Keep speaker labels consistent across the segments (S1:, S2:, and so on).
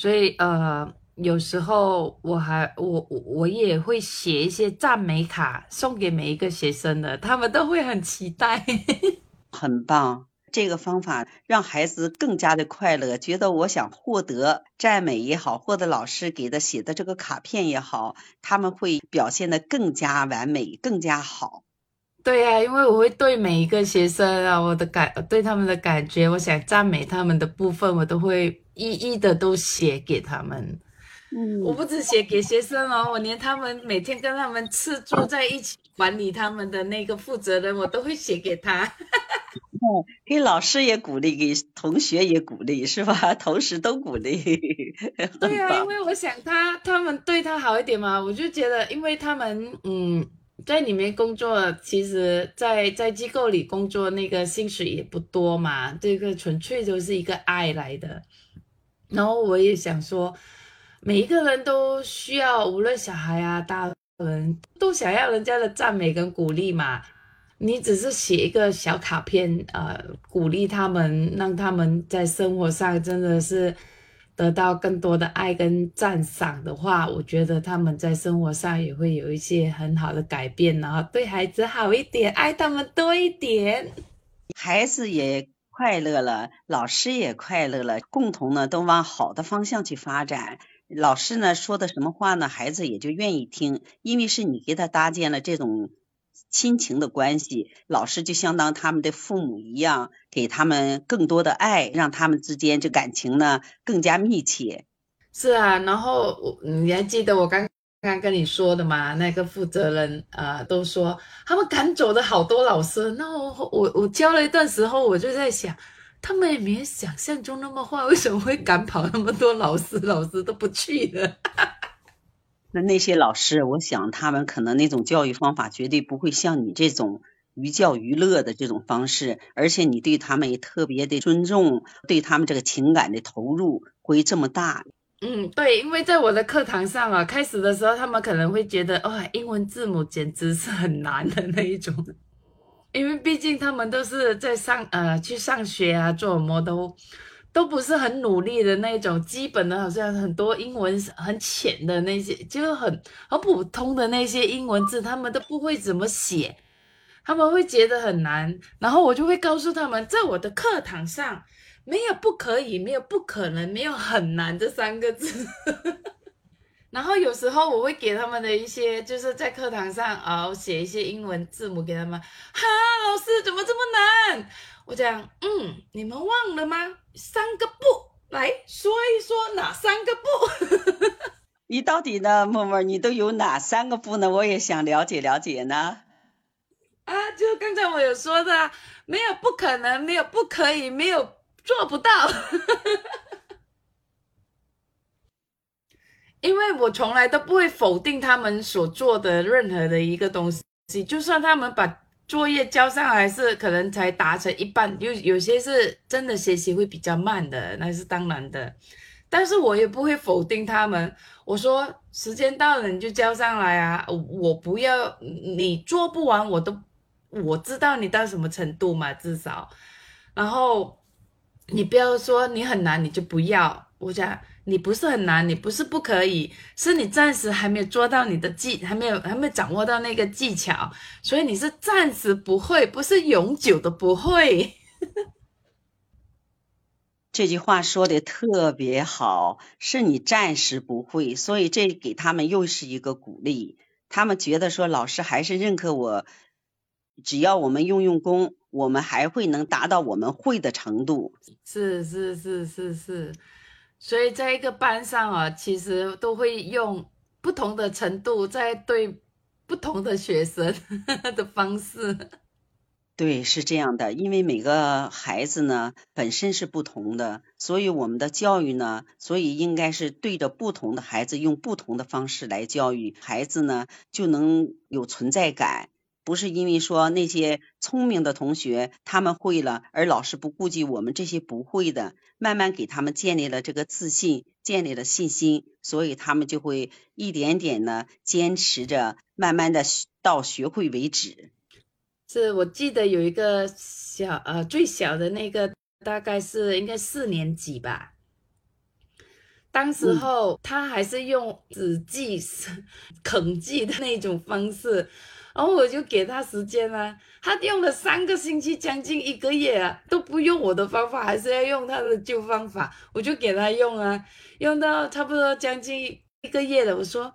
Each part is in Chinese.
S1: 所以呃，有时候我还我我也会写一些赞美卡送给每一个学生的，他们都会很期待。
S2: 很棒，这个方法让孩子更加的快乐，觉得我想获得赞美也好，获得老师给的写的这个卡片也好，他们会表现的更加完美，更加好。
S1: 对呀，因为我会对每一个学生啊，我的感对他们的感觉，我想赞美他们的部分，我都会一一的都写给他们。
S2: 嗯，
S1: 我不止写给学生哦，我连他们每天跟他们吃住在一起管理他们的那个负责人，我都会写给他。
S2: 哦，给老师也鼓励，给同学也鼓励，是吧？同时都鼓励。
S1: 对呀，因为我想他他们对他好一点嘛，我就觉得，因为他们嗯。在里面工作，其实，在在机构里工作，那个薪水也不多嘛。这个纯粹就是一个爱来的。然后我也想说，每一个人都需要，无论小孩啊、大人，都想要人家的赞美跟鼓励嘛。你只是写一个小卡片，呃，鼓励他们，让他们在生活上真的是。得到更多的爱跟赞赏的话，我觉得他们在生活上也会有一些很好的改变，然后对孩子好一点，爱他们多一点，
S2: 孩子也快乐了，老师也快乐了，共同呢都往好的方向去发展。老师呢说的什么话呢，孩子也就愿意听，因为是你给他搭建了这种。亲情的关系，老师就相当他们的父母一样，给他们更多的爱，让他们之间这感情呢更加密切。
S1: 是啊，然后我你还记得我刚刚跟你说的嘛？那个负责人啊，都说他们赶走了好多老师。那我我我教了一段时候，我就在想，他们也没想象中那么坏，为什么会赶跑那么多老师？老师都不去的。
S2: 那那些老师，我想他们可能那种教育方法绝对不会像你这种寓教于乐的这种方式，而且你对他们也特别的尊重，对他们这个情感的投入会这么大。
S1: 嗯，对，因为在我的课堂上啊，开始的时候他们可能会觉得，哇，英文字母简直是很难的那一种，因为毕竟他们都是在上呃去上学啊，做什么都。都不是很努力的那种，基本的，好像很多英文很浅的那些，就是很很普通的那些英文字，他们都不会怎么写，他们会觉得很难。然后我就会告诉他们，在我的课堂上，没有不可以，没有不可能，没有很难这三个字。然后有时候我会给他们的一些，就是在课堂上啊，写一些英文字母给他们。哈，老师怎么这么难？我讲，嗯，你们忘了吗？三个不来说一说哪三个不？
S2: 你到底呢，默默，你都有哪三个不呢？我也想了解了解呢。
S1: 啊，就刚才我有说的，没有不可能，没有不可以，没有做不到。因为我从来都不会否定他们所做的任何的一个东西，就算他们把。作业交上来是可能才达成一半，有有些是真的学习会比较慢的，那是当然的。但是我也不会否定他们，我说时间到了你就交上来啊，我不要你做不完我都我知道你到什么程度嘛，至少，然后你不要说你很难你就不要，我讲。你不是很难，你不是不可以，是你暂时还没有做到你的技，还没有还没有掌握到那个技巧，所以你是暂时不会，不是永久的不会。
S2: 这句话说的特别好，是你暂时不会，所以这给他们又是一个鼓励，他们觉得说老师还是认可我，只要我们用用功，我们还会能达到我们会的程度。
S1: 是是是是是。所以在一个班上啊，其实都会用不同的程度在对不同的学生 的方式。
S2: 对，是这样的，因为每个孩子呢本身是不同的，所以我们的教育呢，所以应该是对着不同的孩子用不同的方式来教育孩子呢，就能有存在感。不是因为说那些聪明的同学他们会了，而老师不顾及我们这些不会的，慢慢给他们建立了这个自信，建立了信心，所以他们就会一点点的坚持着，慢慢的到学会为止。
S1: 是我记得有一个小呃最小的那个大概是应该四年级吧，当时候他还是用纸记、啃 记的那种方式，然后我就给他时间啊，他用了三个星期，将近一个月啊，都不用我的方法，还是要用他的旧方法，我就给他用啊，用到差不多将近一个月了，我说，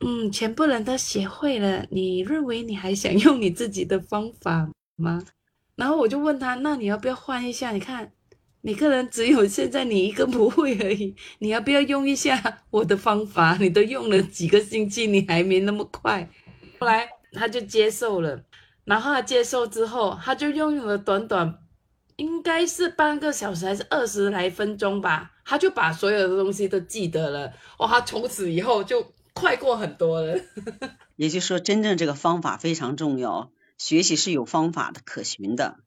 S1: 嗯，全部人都学会了，你认为你还想用你自己的方法吗？然后我就问他，那你要不要换一下？你看。每个人只有现在你一个不会而已，你要不要用一下我的方法？你都用了几个星期，你还没那么快。后来他就接受了，然后他接受之后，他就用了短短应该是半个小时还是二十来分钟吧，他就把所有的东西都记得了。哇，他从此以后就快过很多了。
S2: 也就是说，真正这个方法非常重要，学习是有方法的，可循的。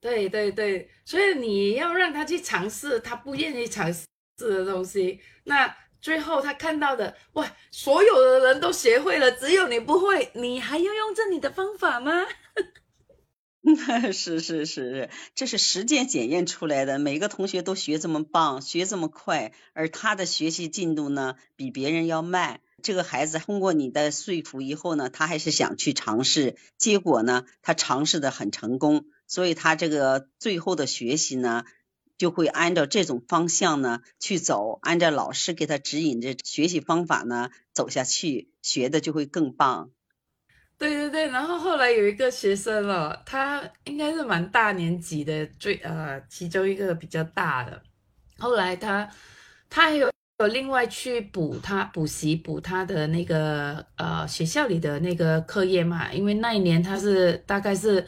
S1: 对对对，所以你要让他去尝试他不愿意尝试的东西，那最后他看到的，哇，所有的人都学会了，只有你不会，你还要用这你的方法吗？
S2: 是 是是，这是实践检验出来的，每个同学都学这么棒，学这么快，而他的学习进度呢，比别人要慢。这个孩子通过你的说服以后呢，他还是想去尝试，结果呢，他尝试的很成功。所以他这个最后的学习呢，就会按照这种方向呢去走，按照老师给他指引的学习方法呢走下去，学的就会更棒。
S1: 对对对，然后后来有一个学生哦，他应该是蛮大年级的，最呃其中一个比较大的。后来他他还有有另外去补他补习补他的那个呃学校里的那个课业嘛，因为那一年他是大概是。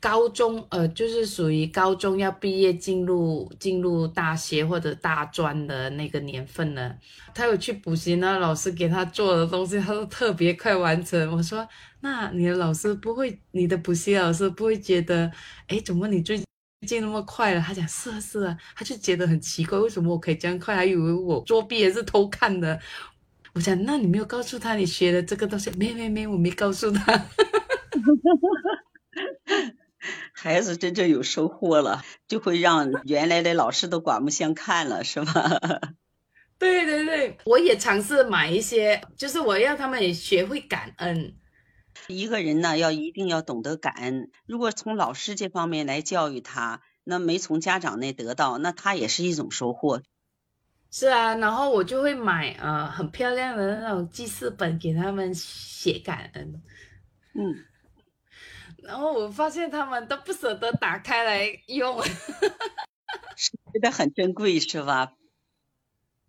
S1: 高中呃，就是属于高中要毕业进入进入大学或者大专的那个年份了。他有去补习呢，老师给他做的东西，他都特别快完成。我说，那你的老师不会，你的补习老师不会觉得，哎，怎么你最近那么快了？他讲是啊是啊，他就觉得很奇怪，为什么我可以这样快？还以为我作弊也是偷看的。我讲，那你没有告诉他你学的这个东西？没没没，我没告诉他。
S2: 哈哈哈孩子真正有收获了，就会让原来的老师都刮目相看了，是吧？
S1: 对对对，我也尝试买一些，就是我要他们也学会感恩。
S2: 一个人呢，要一定要懂得感恩。如果从老师这方面来教育他，那没从家长那得到，那他也是一种收获。
S1: 是啊，然后我就会买呃很漂亮的那种记事本给他们写感恩。嗯。然后我发现他们都不舍得打开来用，
S2: 觉得很珍贵是吧？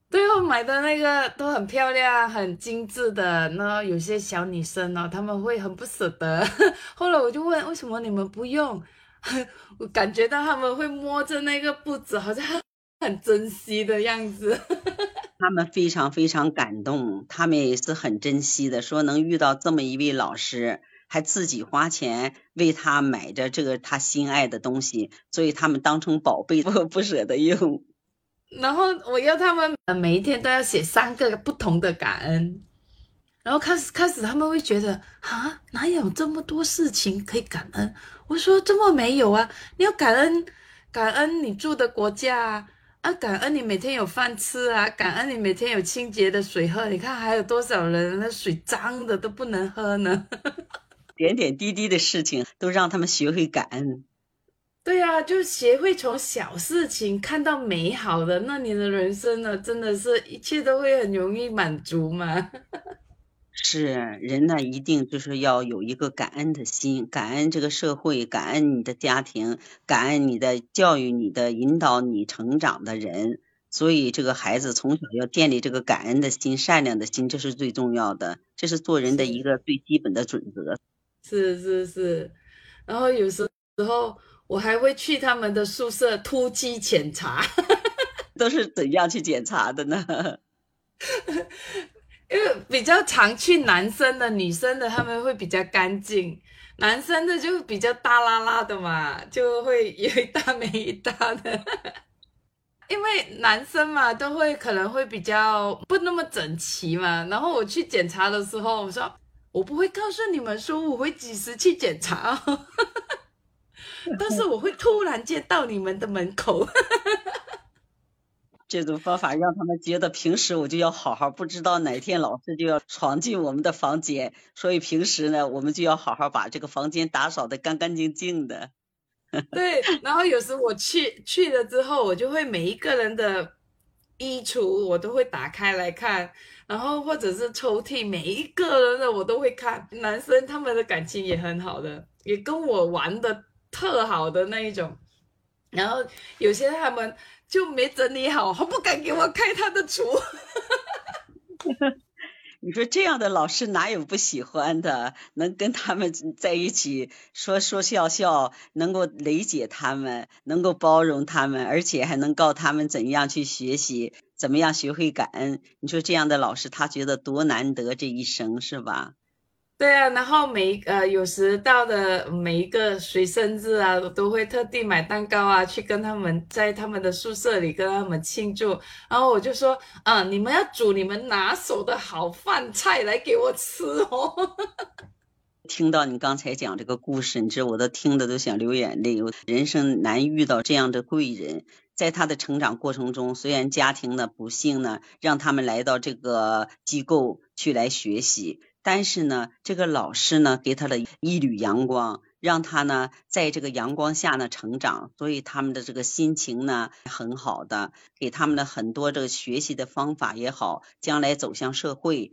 S1: 最后买的那个都很漂亮、很精致的，那有些小女生呢，他们会很不舍得。后来我就问，为什么你们不用？我感觉到他们会摸着那个布子，好像很珍惜的样子。
S2: 他们非常非常感动，他们也是很珍惜的，说能遇到这么一位老师。还自己花钱为他买着这个他心爱的东西，所以他们当成宝贝不 不舍得用。
S1: 然后我要他们每一天都要写三个不同的感恩。然后开始开始他们会觉得啊，哪有这么多事情可以感恩？我说这么没有啊，你要感恩感恩你住的国家啊，啊感恩你每天有饭吃啊，感恩你每天有清洁的水喝。你看还有多少人那水脏的都不能喝呢？
S2: 点点滴滴的事情都让他们学会感恩。
S1: 对呀，就学会从小事情看到美好的，那你的人生呢，真的是一切都会很容易满足嘛。
S2: 是人呢，一定就是要有一个感恩的心，感恩这个社会，感恩你的家庭，感恩你的教育，你的引导你成长的人。所以这个孩子从小要建立这个感恩的心、善良的心，这是最重要的，这是做人的一个最基本的准则。
S1: 是是是，然后有时时候我还会去他们的宿舍突击检查，
S2: 都是怎样去检查的呢？
S1: 因为比较常去男生的、女生的，他们会比较干净，男生的就比较大拉拉的嘛，就会有一搭没一搭的。因为男生嘛，都会可能会比较不那么整齐嘛，然后我去检查的时候，我说。我不会告诉你们说我会几时去检查，但是我会突然间到你们的门口。
S2: 这种方法让他们觉得平时我就要好好，不知道哪天老师就要闯进我们的房间，所以平时呢，我们就要好好把这个房间打扫的干干净净的。
S1: 对，然后有时我去去了之后，我就会每一个人的衣橱我都会打开来看，然后或者是抽屉每一个人的我都会看。男生他们的感情也很好的，也跟我玩的特好的那一种，然后有些他们。就没整理好，他不敢给我开他的厨。
S2: 你说这样的老师哪有不喜欢的？能跟他们在一起说说笑笑，能够理解他们，能够包容他们，而且还能告他们怎样去学习，怎么样学会感恩。你说这样的老师，他觉得多难得这一生，是吧？
S1: 对啊，然后每呃有时到的每一个谁生日啊，都会特地买蛋糕啊，去跟他们在他们的宿舍里跟他们庆祝。然后我就说，嗯，你们要煮你们拿手的好饭菜来给我吃哦。
S2: 听到你刚才讲这个故事，你知道我都听的都想流眼泪。人生难遇到这样的贵人，在他的成长过程中，虽然家庭的不幸呢，让他们来到这个机构去来学习。但是呢，这个老师呢，给他了一缕阳光，让他呢在这个阳光下呢成长，所以他们的这个心情呢很好的，给他们的很多这个学习的方法也好，将来走向社会，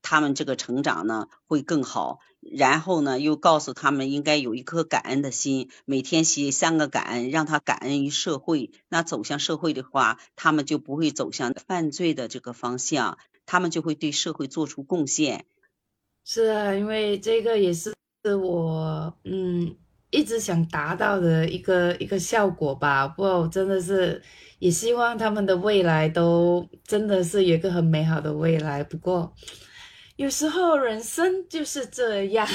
S2: 他们这个成长呢会更好。然后呢，又告诉他们应该有一颗感恩的心，每天写三个感恩，让他感恩于社会。那走向社会的话，他们就不会走向犯罪的这个方向，他们就会对社会做出贡献。
S1: 是啊，因为这个也是我嗯一直想达到的一个一个效果吧。不过我真的是也希望他们的未来都真的是有一个很美好的未来。不过有时候人生就是这样，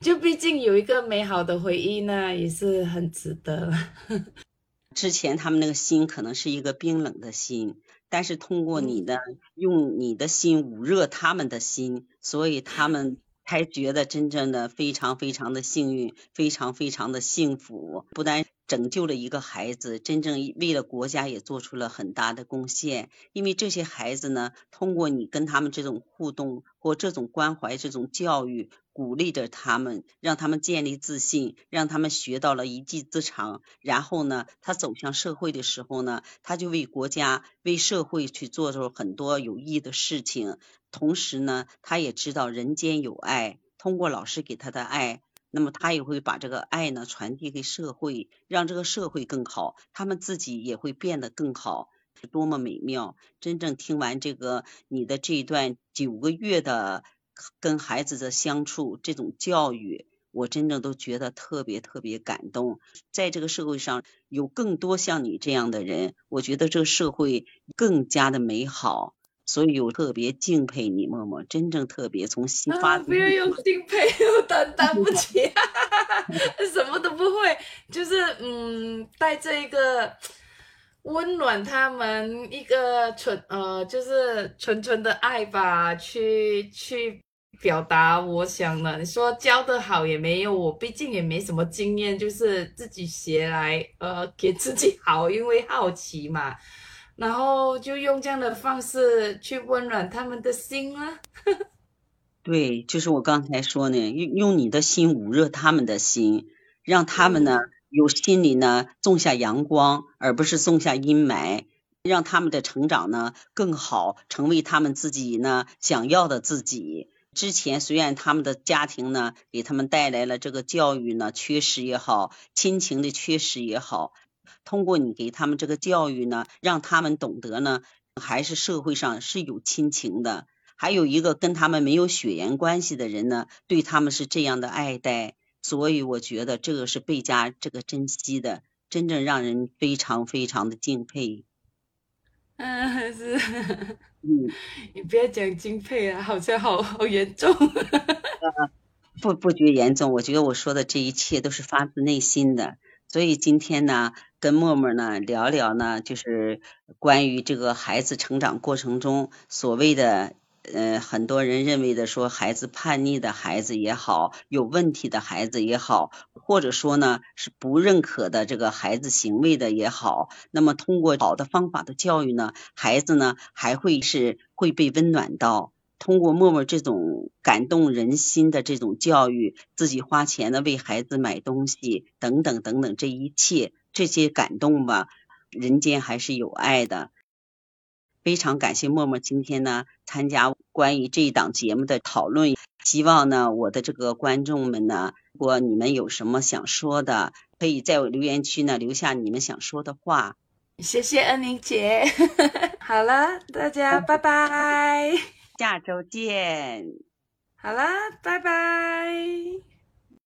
S1: 就毕竟有一个美好的回忆呢，也是很值得。
S2: 之前他们那个心可能是一个冰冷的心。但是通过你的用你的心捂热他们的心，所以他们才觉得真正的非常非常的幸运，非常非常的幸福。不但拯救了一个孩子，真正为了国家也做出了很大的贡献。因为这些孩子呢，通过你跟他们这种互动或这种关怀、这种教育。鼓励着他们，让他们建立自信，让他们学到了一技之长。然后呢，他走向社会的时候呢，他就为国家、为社会去做出很多有益的事情。同时呢，他也知道人间有爱，通过老师给他的爱，那么他也会把这个爱呢传递给社会，让这个社会更好，他们自己也会变得更好，是多么美妙！真正听完这个你的这一段九个月的。跟孩子的相处，这种教育，我真正都觉得特别特别感动。在这个社会上有更多像你这样的人，我觉得这个社会更加的美好。所以我特别敬佩你，默默，真正特别从心发。
S1: 不要用敬佩，我担 当不起，什么都不会，就是嗯，带这一个温暖他们一个纯呃，就是纯纯的爱吧，去去。表达我想的，你说教的好也没有，我毕竟也没什么经验，就是自己学来，呃，给自己好，因为好奇嘛，然后就用这样的方式去温暖他们的心啊。
S2: 对，就是我刚才说呢，用用你的心捂热他们的心，让他们呢有心里呢种下阳光，而不是种下阴霾，让他们的成长呢更好，成为他们自己呢想要的自己。之前虽然他们的家庭呢给他们带来了这个教育呢缺失也好，亲情的缺失也好，通过你给他们这个教育呢，让他们懂得呢，还是社会上是有亲情的。还有一个跟他们没有血缘关系的人呢，对他们是这样的爱戴，所以我觉得这个是倍加这个珍惜的，真正让人非常非常的敬佩。
S1: 嗯，是。嗯，你不要讲敬佩啊，好像好好严重。
S2: 不不觉严重，我觉得我说的这一切都是发自内心的。所以今天呢，跟默默呢聊聊呢，就是关于这个孩子成长过程中所谓的。呃，很多人认为的说，孩子叛逆的孩子也好，有问题的孩子也好，或者说呢是不认可的这个孩子行为的也好，那么通过好的方法的教育呢，孩子呢还会是会被温暖到。通过默默这种感动人心的这种教育，自己花钱的为孩子买东西等等等等，这一切这些感动吧，人间还是有爱的。非常感谢默默今天呢参加关于这一档节目的讨论，希望呢我的这个观众们呢，如果你们有什么想说的，可以在我留言区呢留下你们想说的话。
S1: 谢谢恩玲姐，好了，大家拜拜。
S2: 下周见，
S1: 好啦，拜拜。